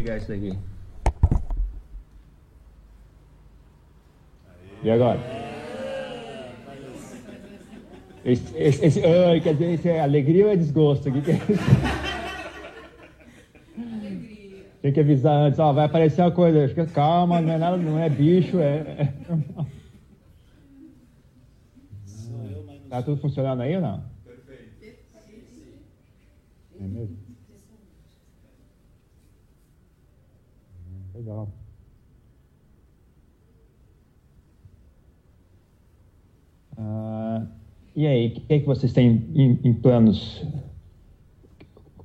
ligar isso daqui. E agora? Esse, esse, esse, ai, quer dizer, é alegria ou é desgosto? O que, que é isso? Tem que avisar antes, ó, vai aparecer uma coisa, fica calma, não é nada, não é bicho, é. é... Tá tudo funcionando aí ou não? Perfeito. É mesmo? Legal. Ah, e aí, o que, é que vocês têm em, em, planos?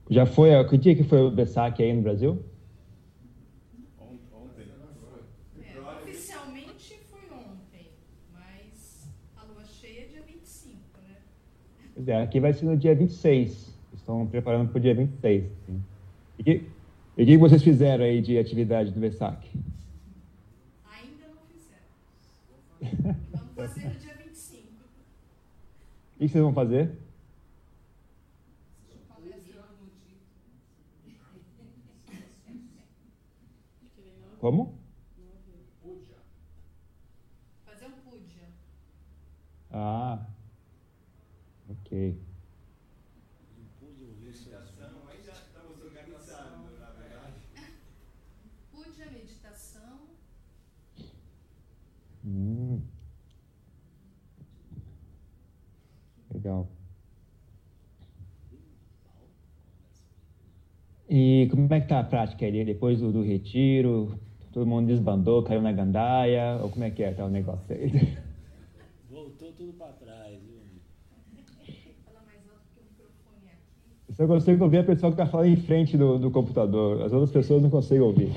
Já foi, que dia que foi o Bessac aí no Brasil? Ontem. É, oficialmente foi ontem, mas a lua cheia é dia 25, né? É, aqui vai ser no dia 26. Estão preparando para o dia 26. E que, e o que vocês fizeram aí de atividade do Bessac? Ainda não fizeram. Vamos fazer no dia o que vocês vão fazer? Como? Fazer um puja. Ah, ok. Puja, meditação. Hum. Legal. E como é que tá a prática ali? Depois do, do, retiro, todo mundo desbandou, caiu na gandaia? Ou como é que é tá o negócio aí? Voltou tudo para trás, viu? Eu só consigo ouvir a pessoa que está falando em frente do, do computador. As outras pessoas não conseguem ouvir.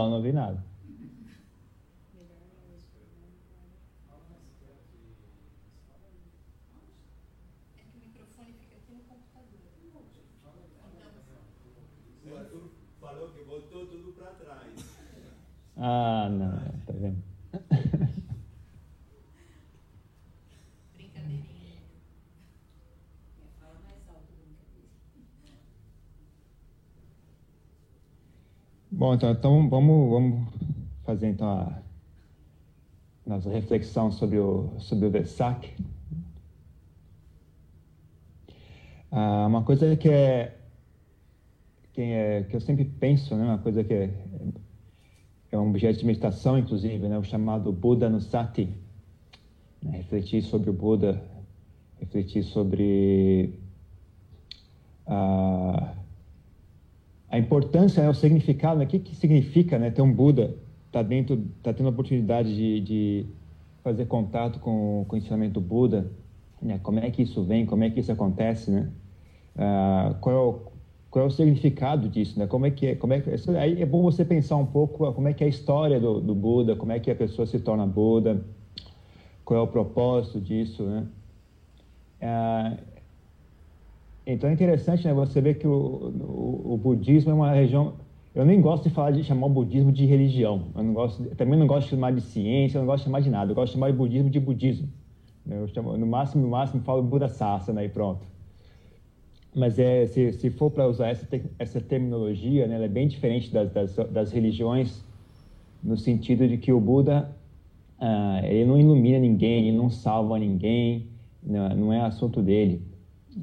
Não, não vi nada. O Arthur falou que voltou tudo para trás. Ah, não, tá vendo? Brincadeirinha. Bom, então, então vamos, vamos fazer então a nossa reflexão sobre o, sobre o Vesak. Ah, uma coisa que é, que é que eu sempre penso, né, uma coisa que é, é um objeto de meditação, inclusive, né, o chamado Buda no Sati. Né, refletir sobre o Buda, refletir sobre a a importância, né, o significado, né, o que, que significa né, ter um Buda, está dentro, está tendo a oportunidade de, de, fazer contato com, com o ensinamento do Buda, né, como é que isso vem, como é que isso acontece, né? Ah, qual, é o, qual é o significado disso, né? Como é que é, como é que, aí é bom você pensar um pouco como é que é a história do, do Buda, como é que a pessoa se torna Buda, qual é o propósito disso, né? Ah, então é interessante, né? Você vê que o, o, o, budismo é uma região. Eu nem gosto de falar de chamar o budismo de religião. Eu não gosto, também não gosto de chamar de ciência, eu não gosto de chamar de nada. Eu gosto de chamar de budismo de budismo. Eu chamo, no máximo, no máximo, falo Buda Sasana e pronto. Mas é, se, se for para usar essa, essa terminologia, né, ela é bem diferente das, das, das religiões, no sentido de que o Buda ah, ele não ilumina ninguém, ele não salva ninguém, não, não é assunto dele.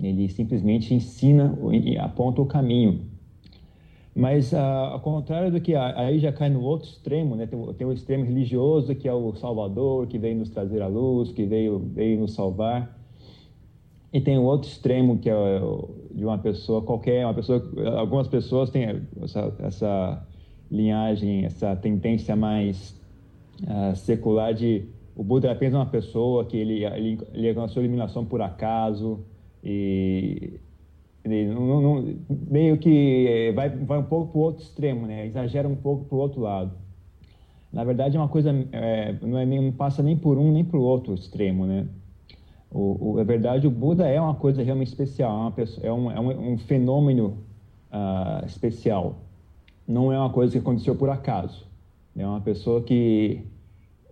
Ele simplesmente ensina e aponta o caminho. Mas, uh, ao contrário do que aí já cai no outro extremo, né? tem, tem o extremo religioso, que é o Salvador, que veio nos trazer a luz, que veio, veio nos salvar. E tem o outro extremo, que é de uma pessoa qualquer, uma pessoa, algumas pessoas têm essa, essa linhagem, essa tendência mais uh, secular de o Buda é apenas uma pessoa que ele, ele, ele alcançou a eliminação por acaso, e não, não, meio que eh, vai, vai um pouco para o outro extremo, né? exagera um pouco para o outro lado. Na verdade, é uma coisa, é, não, é nem, não passa nem por um nem para o outro extremo. Né? O, o, na verdade, o Buda é uma coisa realmente especial, é, uma pessoa, é, um, é um, um, fenômeno uh, especial. Não é uma coisa que aconteceu por acaso. É uma pessoa que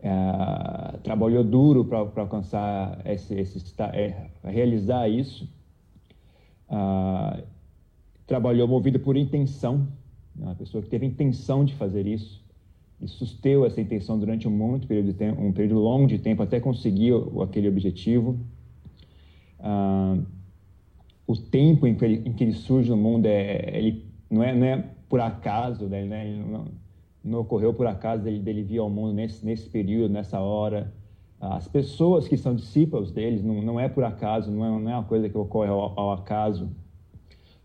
uh, trabalhou duro para alcançar esse, esse é, realizar isso. Uh, trabalhou movido por intenção. É uma pessoa que teve intenção de fazer isso e susteu essa intenção durante um muito período de tempo, um período longo de tempo até conseguir o, aquele objetivo. Ah, o tempo em que, ele, em que, ele, surge no mundo é, ele não é, não é por acaso, né? Ele não, não, ocorreu por acaso dele, dele vir ao mundo nesse, nesse período, nessa hora. As pessoas que são discípulos deles não, não é por acaso, não é, não é uma coisa que ocorre ao, ao acaso.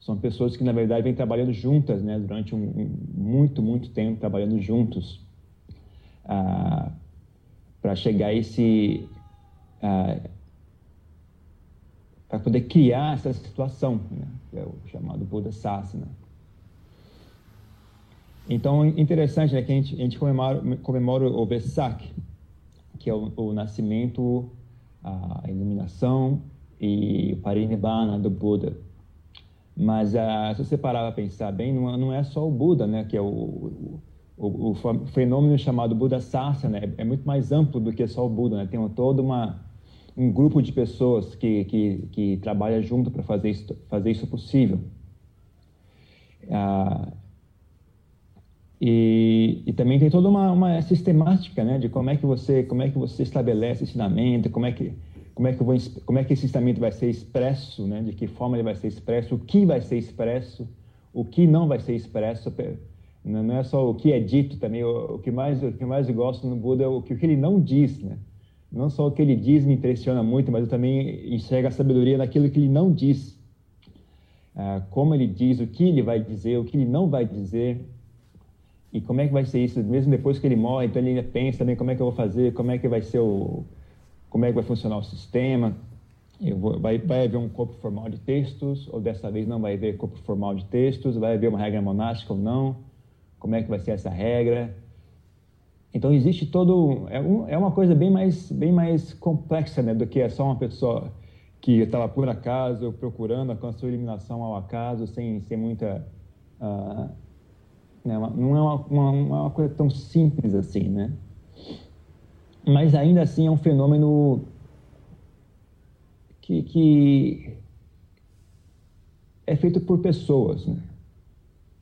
São pessoas que, na verdade, vêm trabalhando juntas, né, durante um, um muito, muito tempo, trabalhando juntos, ah, para chegar a esse. Ah, para poder criar essa situação, né, que é o chamado Buda Sasana. Então, interessante né, que a gente, a gente comemora, comemora o Vesak, que é o, o nascimento, a iluminação e o Parinibbana do Buda. Mas uh, se você parar para pensar bem, não, não, é só o Buda, né, que é o, o, o fenômeno chamado Buda Sasana, é, é, muito mais amplo do que só o Buda, né? Tem todo uma, um grupo de pessoas que, que, que trabalha junto para fazer isso, fazer isso possível. Uh, e, e, também tem toda uma, uma sistemática, né, de como é que você como é que você estabelece ensinamento, como é que como é que vou, como é que esse ensinamento vai ser expresso, né? De que forma ele vai ser expresso, o que vai ser expresso, o que não vai ser expresso. Não é só o que é dito também. O, que mais o que mais eu gosto no Buda é o que, o que ele não diz, né? Não só o que ele diz me impressiona muito, mas eu também enxergo a sabedoria naquilo que ele não diz. Ah, como ele diz, o que ele vai dizer, o que ele não vai dizer. E como é que vai ser isso, mesmo depois que ele morre, então ele ainda pensa também como é que eu vou fazer, como é que vai ser o, como é que vai funcionar o sistema, vou, vai, vai haver um corpo formal de textos, ou dessa vez não vai haver corpo formal de textos, vai haver uma regra monástica ou não, como é que vai ser essa regra. Então existe todo, é, um, é uma coisa bem mais, bem mais complexa né, do que é só uma pessoa que estava por acaso procurando a sua eliminação ao acaso, sem, sem muita... Uh, né, não é uma, uma, uma coisa tão simples assim, né? mas ainda assim é um fenômeno que, que é feito por pessoas. Né?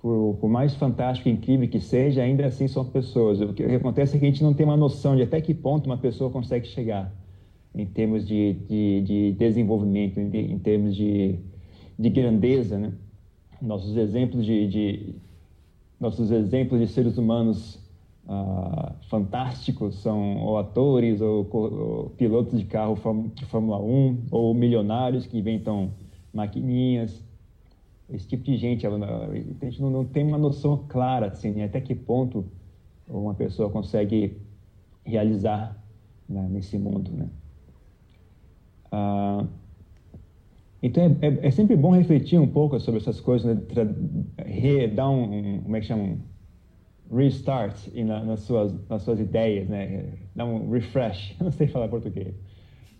Por, por, mais fantástico e incrível que seja, ainda assim são pessoas. O que acontece é que a gente não tem uma noção de até que ponto uma pessoa consegue chegar em termos de, de, de desenvolvimento, em, em, termos de, de grandeza. Né? Nossos exemplos de, de nossos exemplos de seres humanos uh, fantásticos, são ou atores ou, ou, pilotos de carro de Fórmula 1 ou milionários que inventam maquininhas. Esse tipo de gente, a gente não, não tem uma noção clara assim, até que ponto uma pessoa consegue realizar né, nesse mundo, né? Uh, então é, é, é, sempre bom refletir um pouco sobre essas coisas, né? dar um, um, como é que chama, restart na, nas, suas, nas suas ideias, né? Dá um refresh, não sei falar português.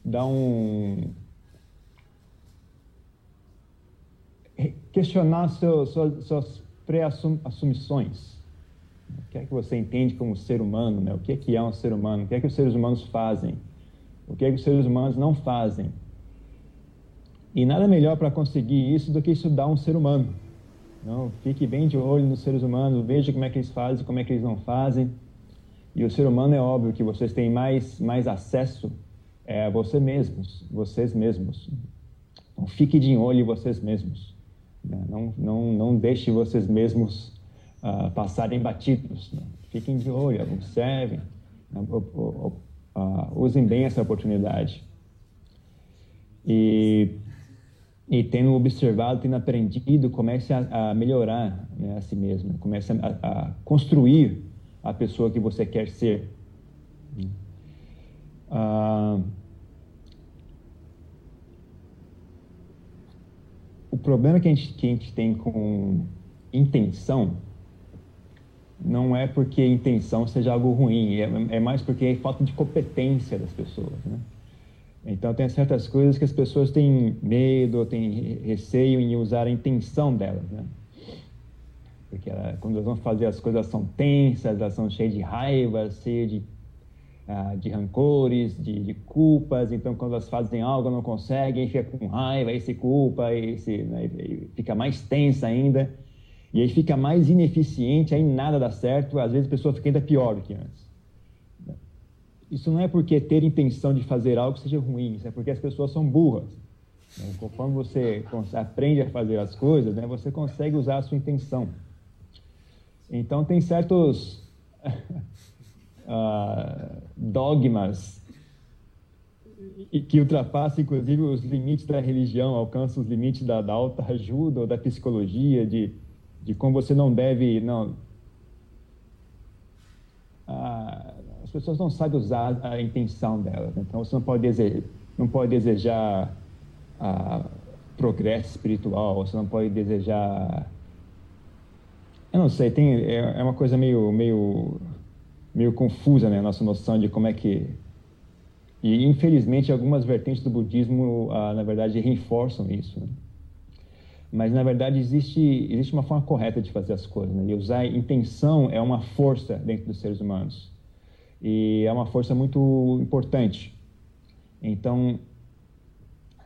Dá um... Questionar seu, suas, suas pré-assumições. O que é que você entende como ser humano, né? O que é que é um ser humano? O que é que os seres humanos fazem? O que é que os seres humanos não fazem? E nada melhor para conseguir isso do que estudar um ser humano. Não, fique bem de olho nos seres humanos, veja como é que eles fazem, como é que eles não fazem. E o ser humano é óbvio que vocês têm mais, mais acesso é, a você mesmos, vocês mesmos. Então, fique de olho em vocês mesmos. Né? Não, não, não deixe vocês mesmos uh, passarem batidos. Né? Fiquem de olho, observem, né? uh, usem bem essa oportunidade. E e tendo observado, tendo aprendido, comece a, a melhorar né, a si mesmo, comece a, a, construir a pessoa que você quer ser. Ah, o problema que a, gente, que a gente tem com intenção não é porque intenção seja algo ruim, é, é mais porque é falta de competência das pessoas. Né? Então, tem certas coisas que as pessoas têm medo, têm receio em usar a intenção delas, né? Porque ela, quando elas vão fazer as coisas, elas são tensas, elas são cheias de raiva, cheias de, ah, de rancores, de, de, culpas. Então, quando elas fazem algo, não conseguem, fica com raiva, aí se culpa, aí se, né, fica mais tensa ainda. E aí fica mais ineficiente, aí nada dá certo. Às vezes a pessoa fica ainda pior do que antes. Isso não é porque ter intenção de fazer algo seja ruim, isso é porque as pessoas são burras. Né? Conforme você aprende a fazer as coisas, né, você consegue usar a sua intenção. Então, tem certos uh, dogmas que ultrapassam, inclusive, os limites da religião, alcançam os limites da, da alta ajuda ou da psicologia, de, de como você não deve. Não, uh, as pessoas não sabem usar a intenção delas, então você não pode desejar, não pode desejar uh, progresso espiritual, você não pode desejar eu não sei, tem, é, é uma coisa meio, meio, meio confusa, né? A nossa noção de como é que. E, infelizmente, algumas vertentes do budismo, ah, na verdade, reforçam isso. Né? Mas, na verdade, existe, existe uma forma correta de fazer as coisas. Né? E usar intenção é uma força dentro dos seres humanos. E é uma força muito importante. Então,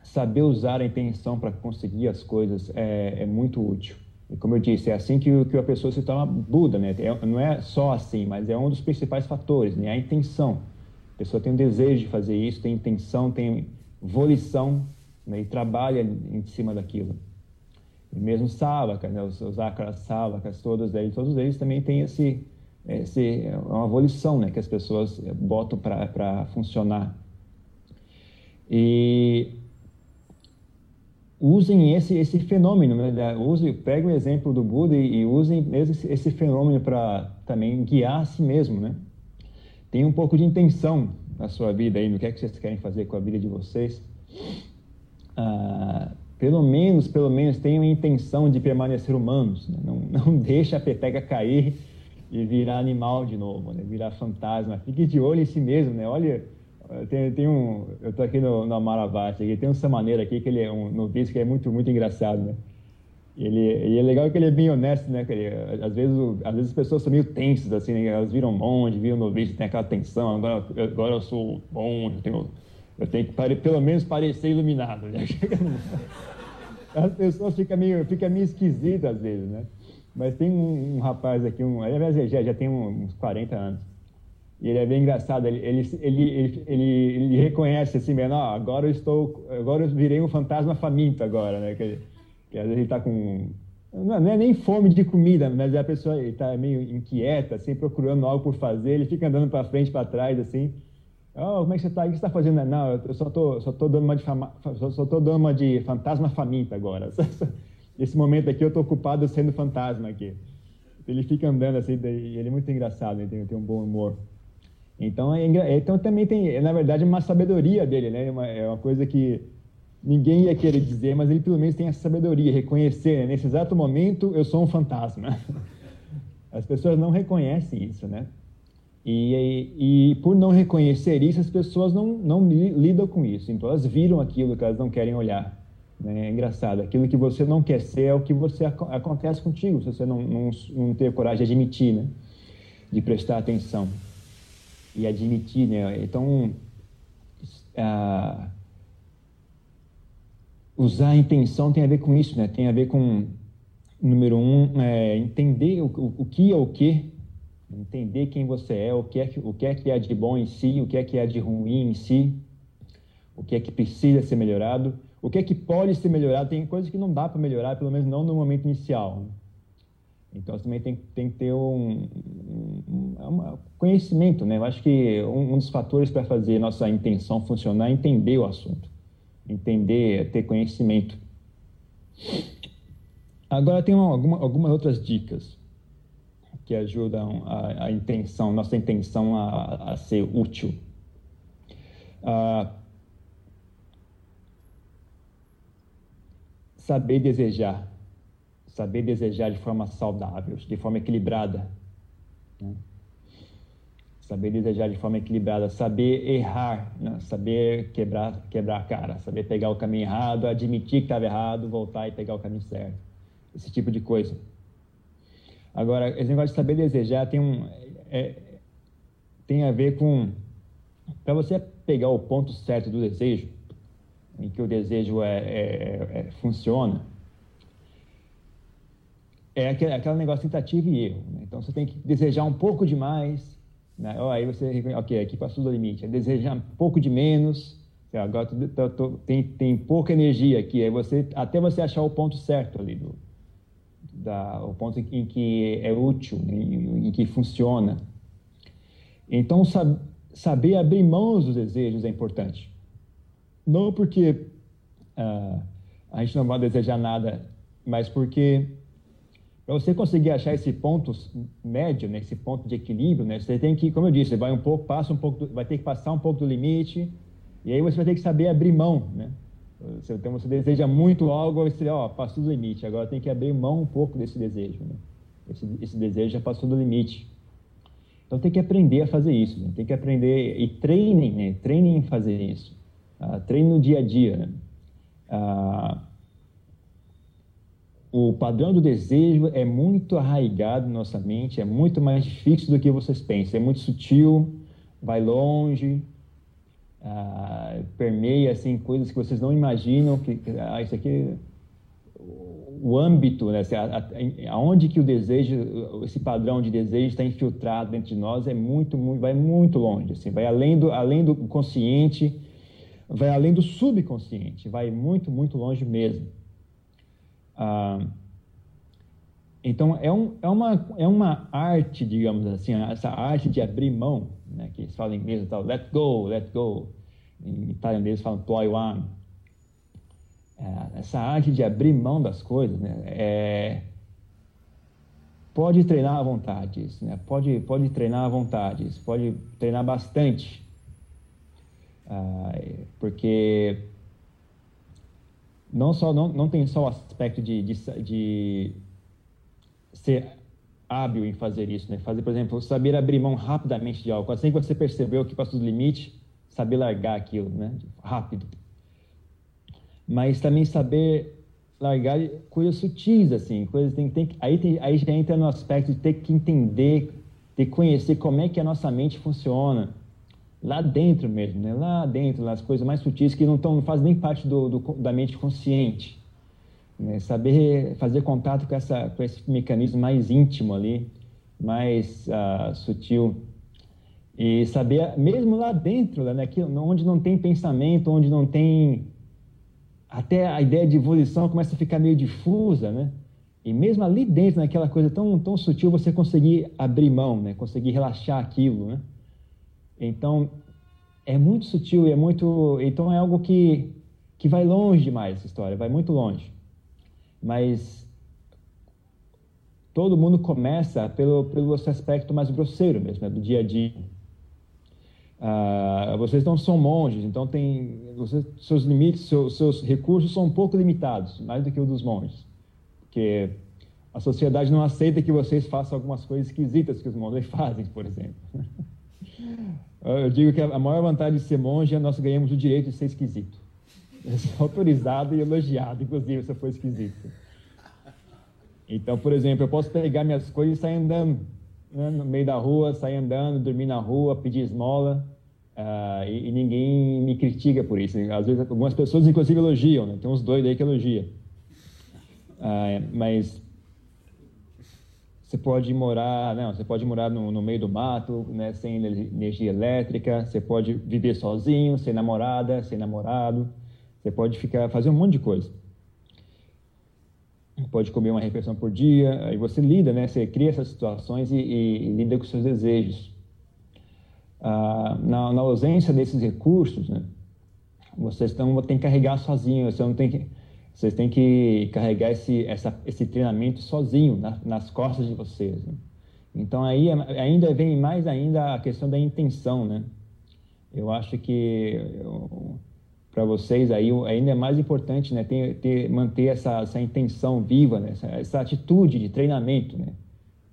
saber usar a intenção para conseguir as coisas é, é muito útil. E como eu disse, é assim que, que a pessoa se torna Buda, né? É, não é só assim, mas é um dos principais fatores, né? A intenção. A pessoa tem um desejo de fazer isso, tem intenção, tem volição né? e trabalha em cima daquilo. E mesmo Savaka, né? os, os Akaras Savakas, todos eles, todos eles também têm esse, esse, é uma volição né? que as pessoas botam para funcionar. E usem esse, esse fenômeno, né? Use, peguem o exemplo do Buda e, e usem esse, esse fenômeno para também guiar a si mesmo, né? Tenha um pouco de intenção na sua vida aí, no que é que vocês querem fazer com a vida de vocês. Ah, pelo menos, pelo menos tenham a intenção de permanecer humanos, né? não, não deixe a peteca cair e virar animal de novo, né? virar fantasma. Fique de olho em si mesmo, né? Olha tem, tem um, eu estou aqui no, no Amaravati, tem um Samaneiro aqui, que ele é um noviço que é muito, muito engraçado, né? Ele, e é legal que ele é bem honesto, né? Ele, às, vezes, às vezes as pessoas são meio tensas, assim, né? elas viram monge, viram noviço, tem aquela tensão, agora, agora eu sou bom, eu tenho, eu tenho que pare, pelo menos parecer iluminado. Né? As pessoas ficam meio, fica meio esquisitas às vezes, né? Mas tem um, um rapaz aqui, um, aliás, já, já tem uns 40 anos, e ele é bem engraçado, ele, ele, ele, ele, ele reconhece assim, mesmo, ah, agora eu estou, agora eu virei um fantasma faminto agora, né? Que, que às vezes ele está com, não é nem fome de comida, mas a pessoa está meio inquieta, assim, procurando algo por fazer, ele fica andando para frente, para trás, assim, oh, como é que você está? O que você está fazendo? Não, eu só tô, só tô dando uma de fama, só tô dando uma de fantasma faminto agora. Esse momento aqui eu estou ocupado sendo fantasma aqui. Ele fica andando assim, e ele é muito engraçado, ele tem, tem um bom humor. Então, é, então também tem, na verdade, uma sabedoria dele, né? Uma, é uma coisa que ninguém ia querer dizer, mas ele pelo menos tem essa sabedoria, reconhecer, né? nesse exato momento eu sou um fantasma. As pessoas não reconhecem isso, né? E, e, e, por não reconhecer isso, as pessoas não, não lidam com isso. Então elas viram aquilo que elas não querem olhar. Né? É engraçado. Aquilo que você não quer ser é o que você acontece contigo, se você não, não, não ter coragem de admitir, né? De prestar atenção e admitir, né? Então, uh, usar a intenção tem a ver com isso, né? Tem a ver com, número um, é, entender o, o, o, que é o que, entender quem você é, o que é, o que é que é de bom em si, o que é que é de ruim em si, o que é que precisa ser melhorado, o que é que pode ser melhorado. Tem coisas que não dá para melhorar, pelo menos não no momento inicial. Então, você também tem, tem que ter um, um, um, conhecimento, né? Eu acho que um, um dos fatores para fazer nossa intenção funcionar é entender o assunto. Entender, ter conhecimento. Agora, tem alguma, algumas outras dicas que ajudam a, a intenção, nossa intenção a, a ser útil. Ah, saber desejar saber desejar de forma saudável, de forma equilibrada. Né? saber desejar de forma equilibrada, saber errar, né? saber quebrar, quebrar a cara, saber pegar o caminho errado, admitir que estava errado, voltar e pegar o caminho certo. Esse tipo de coisa. Agora, esse negócio de saber desejar tem, um, é, tem a ver com. Para você pegar o ponto certo do desejo, em que o desejo é, é, é funciona, é aquele, aquele negócio tentativa e erro. Né? Então, você tem que desejar um pouco demais, né? Aí você, ok, aqui passou do limite. É desejar um pouco de menos. Agora tô, tô, tô, tem, tem pouca energia aqui. Aí você, até você achar o ponto certo ali, do, da, o ponto em que é útil, né? em, em, que funciona. Então, sab, saber abrir mãos dos desejos é importante. Não porque uh, a gente não vai desejar nada, mas porque para você conseguir achar esse ponto médio, né, esse ponto de equilíbrio, né, você tem que, como eu disse, vai um pouco, passa um pouco, vai ter que passar um pouco do limite, e aí você vai ter que saber abrir mão, né? Você, você deseja muito algo, você, ó, passou do limite, agora tem que abrir mão um pouco desse desejo, né? Esse, esse desejo já passou do limite. Então tem que aprender a fazer isso, né? tem que aprender e treinem, né? Treinem em fazer isso. Uh, treine no dia a dia? Uh, o padrão do desejo é muito arraigado na nossa mente, é muito mais difícil do que vocês pensam, é muito sutil, vai longe, ah, permeia assim coisas que vocês não imaginam que ah, isso aqui o âmbito, né, assim, aonde que o desejo, esse padrão de desejo está infiltrado dentro de nós é muito, muito vai muito longe, assim, vai além do além do consciente, vai além do subconsciente, vai muito muito longe mesmo. Ah, então, é, um, é, uma, é uma arte, digamos assim, essa arte de abrir mão, né, que eles falam em inglês, tal, let go, let go. Em italiano eles falam ploy one. É, essa arte de abrir mão das coisas, né, é, pode treinar à vontade, isso, né, pode, pode treinar à vontade, isso, pode treinar bastante. Ah, porque não só não, não tem só o aspecto de, de, de ser hábil em fazer isso, né? Fazer, por exemplo, saber abrir mão rapidamente de algo. Assim que você percebeu que passou do limite, saber largar aquilo, né? Rápido. Mas também saber largar coisas sutis, assim, coisas tem, tem aí tem, aí já entra no aspecto de ter que entender, que conhecer como é que a nossa mente funciona lá dentro mesmo, né? Lá dentro, as coisas mais sutis que não, tão, não fazem nem parte do, do da mente consciente. Né? Saber fazer contato com, essa, com esse mecanismo mais íntimo ali, mais uh, sutil. E saber, mesmo lá dentro, né? onde não tem pensamento, onde não tem. Até a ideia de evolução começa a ficar meio difusa, né? E mesmo ali dentro, naquela coisa tão, tão sutil, você conseguir abrir mão, né? Conseguir relaxar aquilo, né? Então, é muito sutil e é muito. Então, é algo que, que vai longe demais essa história, vai muito longe. Mas todo mundo começa pelo, pelo aspecto mais grosseiro mesmo, né, do dia a dia. Uh, vocês não são monges, então tem vocês, seus limites, seus, seus recursos são um pouco limitados, mais do que o dos monges, porque a sociedade não aceita que vocês façam algumas coisas esquisitas que os monges fazem, por exemplo. Eu digo que a maior vantagem de ser monge é nós ganhamos o direito de ser esquisito. autorizado e elogiado, inclusive, se eu for esquisito. Então, por exemplo, eu posso pegar minhas coisas e sair andando né, no meio da rua, sair andando, dormir na rua, pedir esmola, uh, e, e, ninguém me critica por isso. Às vezes, algumas pessoas, inclusive, elogiam, né? tem uns doidos aí que elogiam. Uh, mas você pode morar, não, você pode morar no, no meio do mato, né, sem energia elétrica, você pode viver sozinho, sem namorada, sem namorado, você pode ficar fazer um monte de coisa. Pode comer uma refeição por dia, aí você lida, né, você cria essas situações e, e, e lida com seus desejos. Ah, na, na, ausência desses recursos, né, vocês estão tem que carregar sozinho, você não tem que vocês têm que carregar esse, essa, esse treinamento sozinho na, nas costas de vocês. Né? Então aí é, ainda vem mais ainda a questão da intenção, né? Eu acho que para vocês aí ainda é mais importante, né? Ter, ter manter essa, essa intenção viva, né? essa, essa atitude de treinamento, né?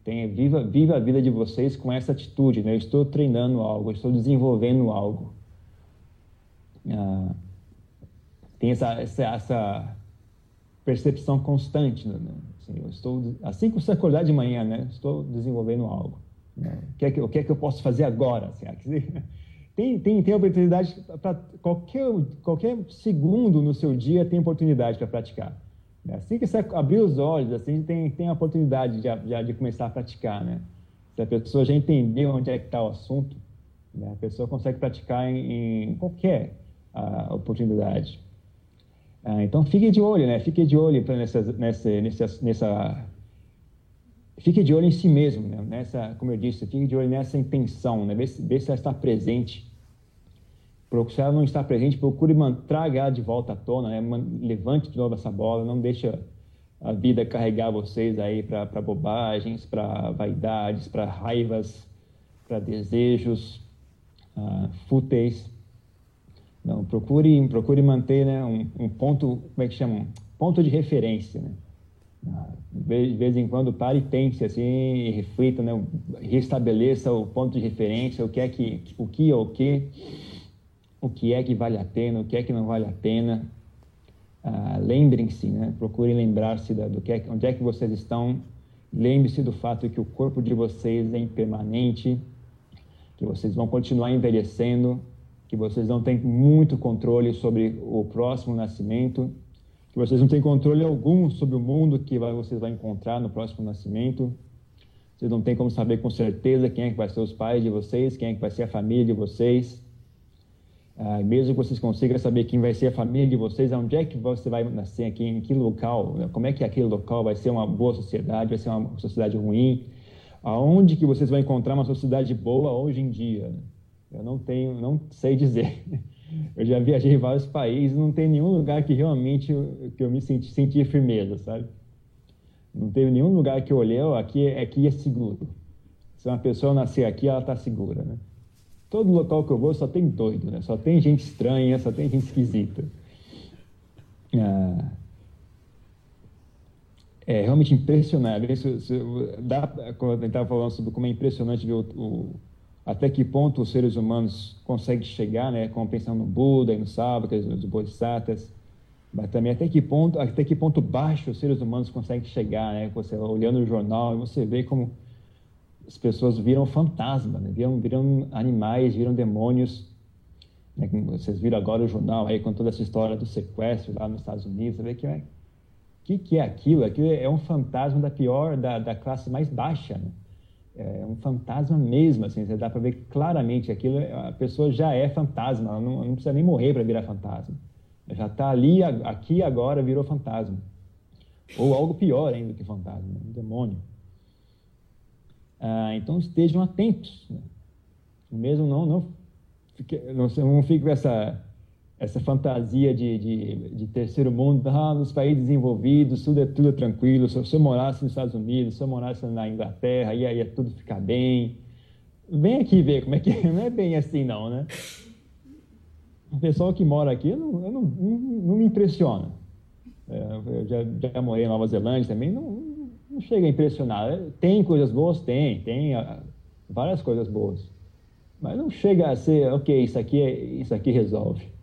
Tenha, viva, viva a vida de vocês com essa atitude, né? Eu estou treinando algo, eu estou desenvolvendo algo. Ah, tem essa, essa, essa, percepção constante. Né? Assim, eu estou, assim que você acordar de manhã, né? Estou desenvolvendo algo. Né? O, que é que, o que é que eu posso fazer agora? Assim, tem, tem, tem oportunidade para qualquer, qualquer segundo no seu dia tem oportunidade para praticar. Né? Assim que você abrir os olhos, assim tem, tem a oportunidade de, de, de começar a praticar, né? Se a pessoa já entendeu onde é que está o assunto, né? a pessoa consegue praticar em, em qualquer uh, oportunidade. Uh, então fique de olho, né? Fique de olho nessa, nessa, nessa, nessa fique de olho em si mesmo, né? nessa, como eu disse, fique de olho nessa intenção, né? Vê se, vê se ela está presente se ela não está presente, procure traga ela de volta à tona, né? levante de novo essa bola, não deixa a vida carregar vocês aí para bobagens, para vaidades, para raivas, para desejos uh, fúteis. Procure, procure manter né, um, um, ponto, como é que chama? ponto de referência, né? De vez em quando pare e pense assim, e reflita, né? restabeleça o ponto de referência, o que é que, o que é o que o que é que vale a pena, o que é que não vale a pena. Ah, Lembrem-se, né? procurem lembrar-se do que é, onde é que vocês estão. Lembre-se do fato que o corpo de vocês é impermanente, que vocês vão continuar envelhecendo, que vocês não têm muito controle sobre o próximo nascimento, que vocês não têm controle algum sobre o mundo que vai, vocês vão encontrar no próximo nascimento. Vocês não têm como saber com certeza quem é que vai ser os pais de vocês, quem é que vai ser a família de vocês. Ah, mesmo que vocês consigam saber quem vai ser a família de vocês, onde é que você vai nascer aqui, em que local, né? como é que aquele local vai ser uma boa sociedade, vai ser uma sociedade ruim, aonde que vocês vão encontrar uma sociedade boa hoje em dia. Né? Eu não tenho, não sei dizer. Eu já viajei em vários países, não tem nenhum lugar que realmente que eu me senti, senti firmeza, sabe? Não teve nenhum lugar que eu olhei, oh, aqui, aqui é seguro. Se uma pessoa nascer aqui, ela está segura, né? Todo local que eu vou só tem doido, né? Só tem gente estranha, só tem gente esquisita. Ah, é realmente impressionante. Isso, isso, dá, quando eu estava falando sobre como é impressionante ver o, o, até que ponto os seres humanos conseguem chegar, né? Como pensando no Buda e no Sábado, nos Bodhisattvas, mas também até que ponto, até que ponto baixo os seres humanos conseguem chegar, né? Você olhando o jornal e você vê como as pessoas viram fantasma, né? viram, viram animais, viram demônios. Né? Vocês viram agora o jornal aí com toda essa história do sequestro lá nos Estados Unidos, você vê que é, que, que é aquilo? Aquilo é um fantasma da pior, da, da classe mais baixa, né? É um fantasma mesmo, assim, você dá para ver claramente aquilo, a pessoa já é fantasma, ela não, não precisa nem morrer para virar fantasma. Já está ali, aqui agora virou fantasma. Ou algo pior ainda que fantasma, um demônio. Ah, então estejam atentos. Né? Mesmo não, não, não, não fique com essa, essa fantasia de, de, de, terceiro mundo, ah, nos países desenvolvidos, tudo é, tudo é tranquilo. Se, eu morasse nos Estados Unidos, se eu morasse na Inglaterra, ia, ia tudo ficar bem. Vem aqui ver como é que não é bem assim, não, né? O pessoal que mora aqui não, eu não, não, não me impressiona. É, eu já, já morei em Nova Zelândia também, não, não chega a impressionar. Tem coisas boas? Tem, tem ah, várias coisas boas. Mas não chega a ser, ok, isso aqui, é, isso aqui resolve.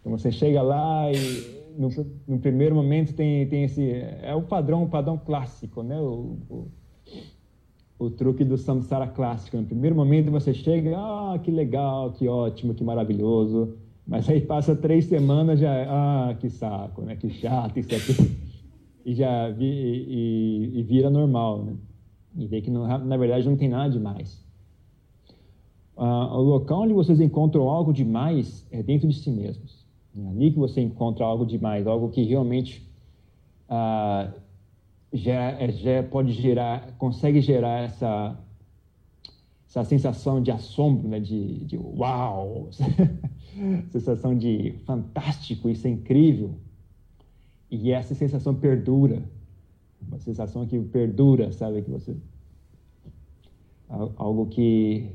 Então você chega lá e no, no, primeiro momento tem, tem esse. É o padrão, o padrão clássico, né? O, o, o, truque do samsara clássico. No primeiro momento você chega, ah, que legal, que ótimo, que maravilhoso. Mas aí passa três semanas já, ah, que saco, né? Que chato isso aqui e já vi, e, e, vira normal, né? E vê que não, na verdade não tem nada demais. Ah, o local onde vocês encontram algo demais é dentro de si mesmos. É ali que você encontra algo demais, algo que realmente ah, já, é, já pode gerar, consegue gerar essa essa sensação de assombro, né? de, de uau, sensação de fantástico, isso é incrível. E essa sensação perdura. Uma sensação que perdura, sabe? Que você. Algo que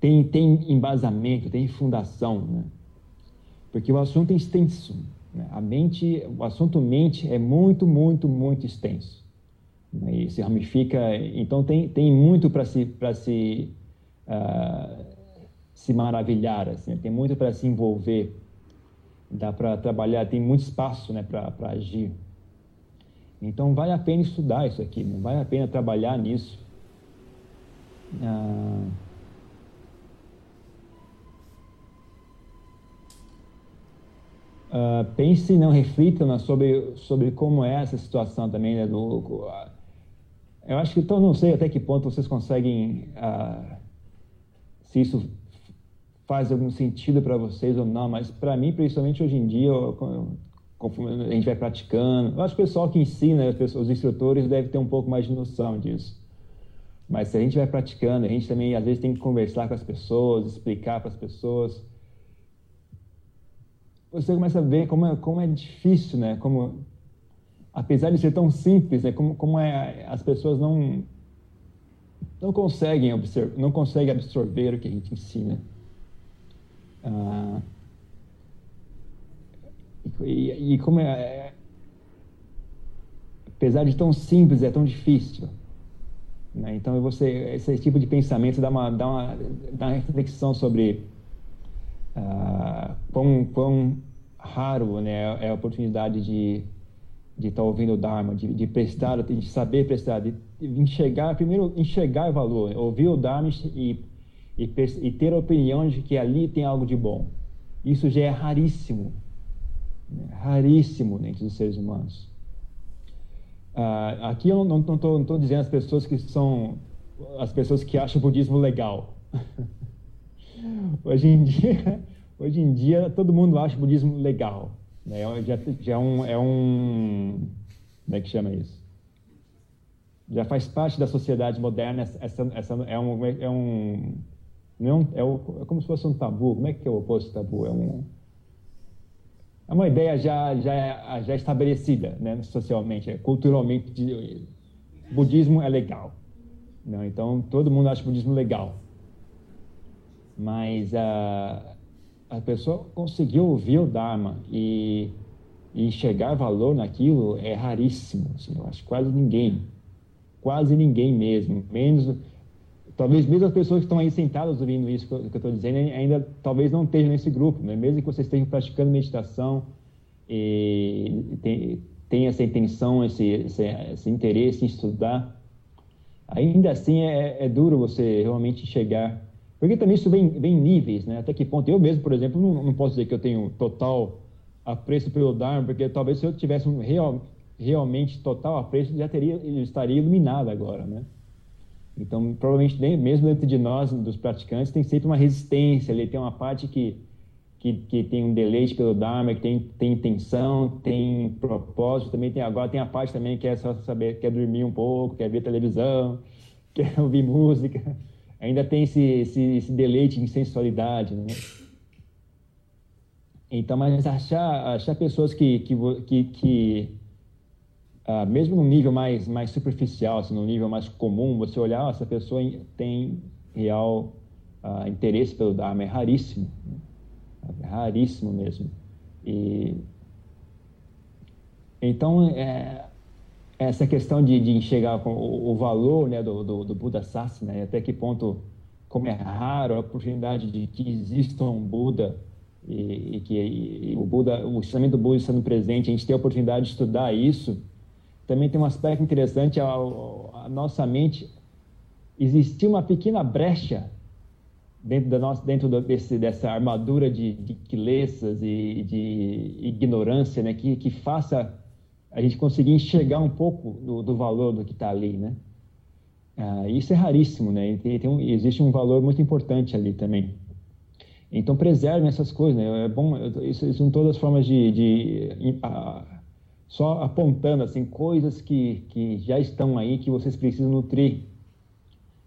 tem, tem embasamento, tem fundação, né? Porque o assunto é extenso. Né? A mente, o assunto mente é muito, muito, muito extenso. Né? E se ramifica, então tem, tem muito para se, para se, uh, se maravilhar, assim, tem muito para se envolver, dá para trabalhar, tem muito espaço né, para agir. Então vale a pena estudar isso aqui, né? vale a pena trabalhar nisso. Uh, Uh, pense, não reflita né, sobre, sobre como é essa situação também. Né, do, uh, eu acho que, então, não sei até que ponto vocês conseguem, uh, se isso faz algum sentido para vocês ou não, mas para mim, principalmente hoje em dia, eu, conforme a gente vai praticando, eu acho que o pessoal que ensina, os instrutores, deve ter um pouco mais de noção disso. Mas se a gente vai praticando, a gente também às vezes tem que conversar com as pessoas, explicar para as pessoas você começa a ver como é, como é difícil, né? Como, apesar de ser tão simples, né? Como, como é, as pessoas não não conseguem observar, não conseguem absorver o que a gente ensina. Ah, e, e, como é, é, apesar de tão simples, é tão difícil. Né? Então, você, esse tipo de pensamento dá uma, dá uma, dá uma reflexão sobre uh, quão, quão raro né, é a oportunidade de de estar tá ouvindo o Dharma, de, de prestar, de saber prestar, de, enxergar, primeiro enxergar valor, ouvir o Dharma e, e, e, ter a opinião de que ali tem algo de bom. Isso já é raríssimo, né? raríssimo entre os seres humanos. Uh, aqui eu não estou dizendo as pessoas que são as pessoas que acham o budismo legal. Hoje em dia Hoje em dia, todo mundo acha o budismo legal. Né? É já, já é, um, é um. Como é que chama isso? Já faz parte da sociedade moderna. Essa, essa é um. É um não, é, o, é como se fosse um tabu. Como é que é o oposto tabu? É um. É uma ideia já, já, já estabelecida né, socialmente, culturalmente. De, budismo é legal. Não, então, todo mundo acha o budismo legal. Mas uh, a pessoa conseguir ouvir o Dharma e, e enxergar valor naquilo é raríssimo. Assim, eu acho quase ninguém. Quase ninguém mesmo. Menos, talvez mesmo as pessoas que estão aí sentadas ouvindo isso que eu estou dizendo ainda talvez não estejam nesse grupo. Né? Mesmo que vocês estejam praticando meditação e tem essa intenção, esse, esse, esse, interesse em estudar, ainda assim é, é duro você realmente chegar porque também isso vem, vem em níveis, né? Até que ponto eu mesmo, por exemplo, não, não posso dizer que eu tenho total apreço pelo Dharma, porque talvez se eu tivesse um real, realmente total apreço, já teria, estaria iluminado agora, né? Então, provavelmente, mesmo dentro de nós, dos praticantes, tem sempre uma resistência ali, tem uma parte que, que, que tem um deleite pelo Dharma, que tem, tem intenção, tem propósito, também tem, agora tem a parte também que é só saber, quer dormir um pouco, quer ver televisão, quer ouvir música, ainda tem esse, esse, esse deleite em sensualidade, né? Então, mas achar, achar pessoas que, que, que, que uh, mesmo no nível mais, mais superficial, assim, no nível mais comum, você olhar, oh, essa pessoa tem real uh, interesse pelo Dharma, é raríssimo. Né? É raríssimo mesmo. E, então, é, essa questão de, de enxergar o, o valor né, do, do, do Buda Sasana, né, até que ponto, como é raro a oportunidade de que exista um Buda e, e que e o Buda, o ensinamento do Buda estando presente, a gente tem a oportunidade de estudar isso, também tem um aspecto interessante, a, a nossa mente, existia uma pequena brecha dentro, da nossa, dentro desse, dessa armadura de, de e de ignorância, né, que, que faça a gente conseguir enxergar um pouco do, do valor do que está ali, né? Ah, isso é raríssimo, né? Tem, um, existe um valor muito importante ali também. Então preservem essas coisas, né? É bom, isso, são todas formas de, de a, só apontando assim coisas que, que já estão aí que vocês precisam nutrir.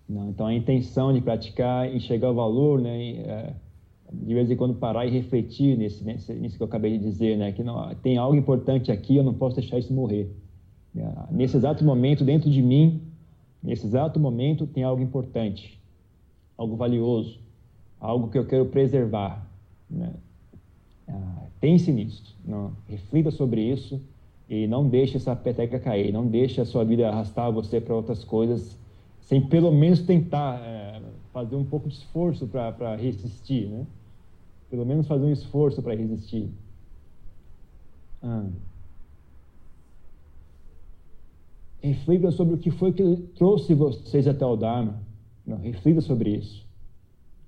Não, então a intenção de praticar, enxergar o valor, né? É, de vez em quando parar e refletir nesse, nesse, nisso que eu acabei de dizer, né? Que não, tem algo importante aqui, eu não posso deixar isso morrer. É, nesse exato momento, dentro de mim, nesse exato momento, tem algo importante, algo valioso, algo que eu quero preservar. Né? Ah, pense nisso, não, reflita sobre isso e não deixe essa peteca cair, não deixe a sua vida arrastar você para outras coisas, sem pelo menos tentar é, fazer um pouco de esforço para resistir, né? Pelo menos fazer um esforço para resistir. Ah. Reflita sobre o que foi que trouxe vocês até o Dharma. Não, reflita sobre isso.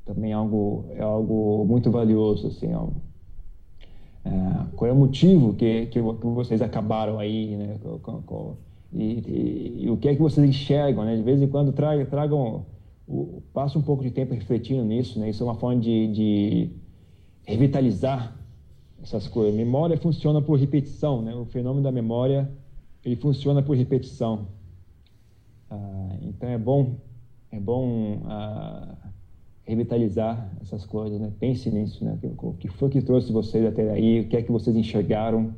Também é algo, é algo muito valioso, assim, algo é, qual é o motivo que, que, vocês acabaram aí, né? E, e, e, o que é que vocês enxergam, né? De vez em quando tragam, tragam passa um pouco de tempo refletindo nisso, né? Isso é uma forma de, de revitalizar essas coisas. Memória funciona por repetição, né? O fenômeno da memória ele funciona por repetição. Ah, então é bom, é bom ah, revitalizar essas coisas, né? Pense nisso, né? O que foi que trouxe vocês até aí? O que é que vocês enxergaram?